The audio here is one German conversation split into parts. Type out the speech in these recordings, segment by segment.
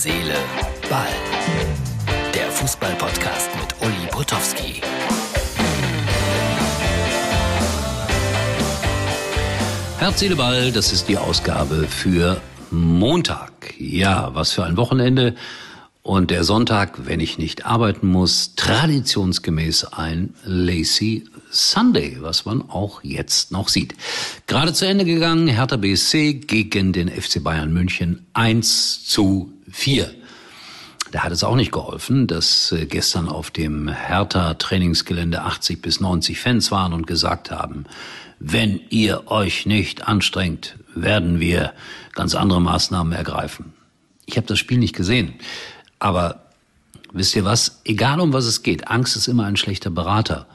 Seele, Ball. Der Fußball-Podcast mit Uli Potowski. Herz, Seele, Ball, das ist die Ausgabe für Montag. Ja, was für ein Wochenende. Und der Sonntag, wenn ich nicht arbeiten muss, traditionsgemäß ein Lazy Sunday, was man auch jetzt noch sieht. Gerade zu Ende gegangen, Hertha BSC gegen den FC Bayern München 1 zu 4. Da hat es auch nicht geholfen, dass äh, gestern auf dem Hertha Trainingsgelände 80 bis 90 Fans waren und gesagt haben, wenn ihr euch nicht anstrengt, werden wir ganz andere Maßnahmen ergreifen. Ich habe das Spiel nicht gesehen, aber wisst ihr was? Egal um was es geht, Angst ist immer ein schlechter Berater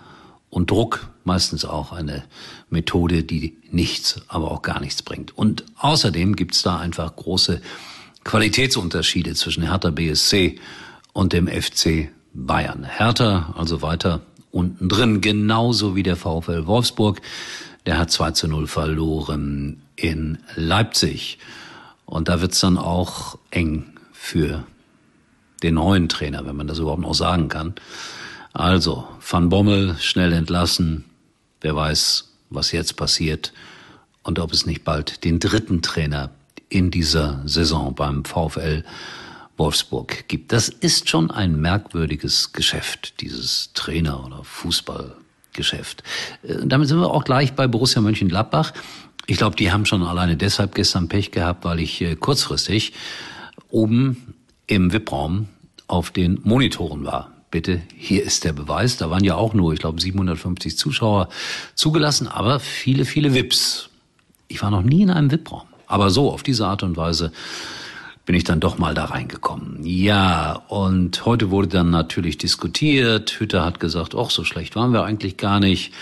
und Druck meistens auch eine Methode, die nichts, aber auch gar nichts bringt. Und außerdem gibt's da einfach große Qualitätsunterschiede zwischen Hertha BSC und dem FC Bayern. Hertha also weiter unten drin, genauso wie der VfL Wolfsburg. Der hat 2 zu 0 verloren in Leipzig. Und da wird's dann auch eng für den neuen Trainer, wenn man das überhaupt noch sagen kann. Also, Van Bommel schnell entlassen. Wer weiß, was jetzt passiert und ob es nicht bald den dritten Trainer in dieser Saison beim VfL Wolfsburg gibt. Das ist schon ein merkwürdiges Geschäft, dieses Trainer- oder Fußballgeschäft. Äh, damit sind wir auch gleich bei Borussia Mönchengladbach. Ich glaube, die haben schon alleine deshalb gestern Pech gehabt, weil ich äh, kurzfristig oben im VIP-Raum auf den Monitoren war. Bitte, hier ist der Beweis. Da waren ja auch nur, ich glaube, 750 Zuschauer zugelassen, aber viele, viele VIPs. Ich war noch nie in einem VIP-Raum. Aber so, auf diese Art und Weise bin ich dann doch mal da reingekommen. Ja, und heute wurde dann natürlich diskutiert. Hütter hat gesagt, ach, so schlecht waren wir eigentlich gar nicht.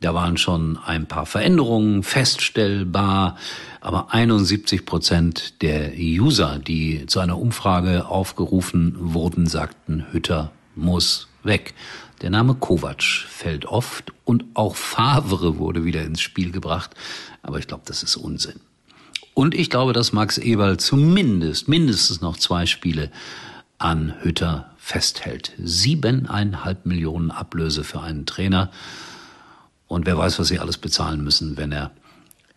Da waren schon ein paar Veränderungen feststellbar, aber 71 Prozent der User, die zu einer Umfrage aufgerufen wurden, sagten, Hütter muss weg. Der Name Kovac fällt oft und auch Favre wurde wieder ins Spiel gebracht, aber ich glaube, das ist Unsinn. Und ich glaube, dass Max Eberl zumindest, mindestens noch zwei Spiele an Hütter festhält. Siebeneinhalb Millionen Ablöse für einen Trainer. Und wer weiß, was sie alles bezahlen müssen, wenn er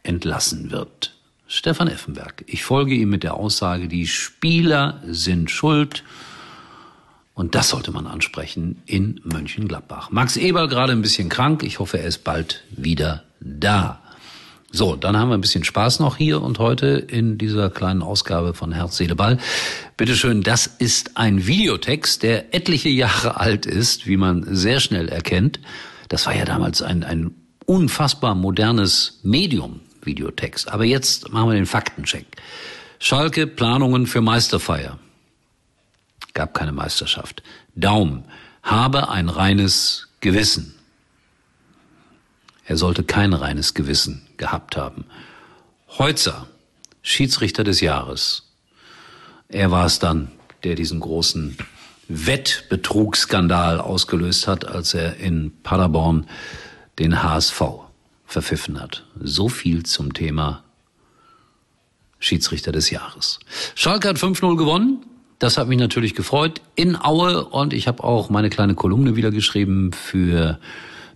entlassen wird. Stefan Effenberg. Ich folge ihm mit der Aussage, die Spieler sind schuld. Und das sollte man ansprechen in Mönchengladbach. Max Eberl gerade ein bisschen krank. Ich hoffe, er ist bald wieder da. So, dann haben wir ein bisschen Spaß noch hier und heute in dieser kleinen Ausgabe von Herz, Seele, Ball. Bitteschön, das ist ein Videotext, der etliche Jahre alt ist, wie man sehr schnell erkennt. Das war ja damals ein, ein unfassbar modernes Medium, Videotext. Aber jetzt machen wir den Faktencheck. Schalke Planungen für Meisterfeier. Gab keine Meisterschaft. Daum. Habe ein reines Gewissen. Er sollte kein reines Gewissen gehabt haben. Heutzer, Schiedsrichter des Jahres. Er war es dann, der diesen großen Wettbetrugsskandal ausgelöst hat, als er in Paderborn den HSV verpfiffen hat. So viel zum Thema Schiedsrichter des Jahres. Schalke hat 5-0 gewonnen. Das hat mich natürlich gefreut in Aue und ich habe auch meine kleine Kolumne wieder geschrieben für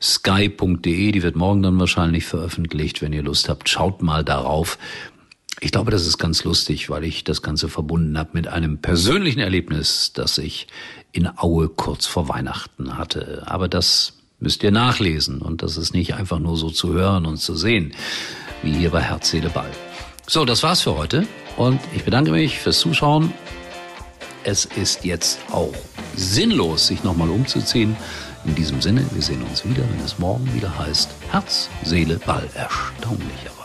sky.de. Die wird morgen dann wahrscheinlich veröffentlicht. Wenn ihr Lust habt, schaut mal darauf. Ich glaube, das ist ganz lustig, weil ich das Ganze verbunden habe mit einem persönlichen Erlebnis, das ich in Aue kurz vor Weihnachten hatte. Aber das müsst ihr nachlesen und das ist nicht einfach nur so zu hören und zu sehen, wie hier bei Herz, Seele, Ball. So, das war's für heute und ich bedanke mich fürs Zuschauen. Es ist jetzt auch sinnlos, sich nochmal umzuziehen. In diesem Sinne, wir sehen uns wieder, wenn es morgen wieder heißt Herz, Seele, Ball, erstaunlicherweise.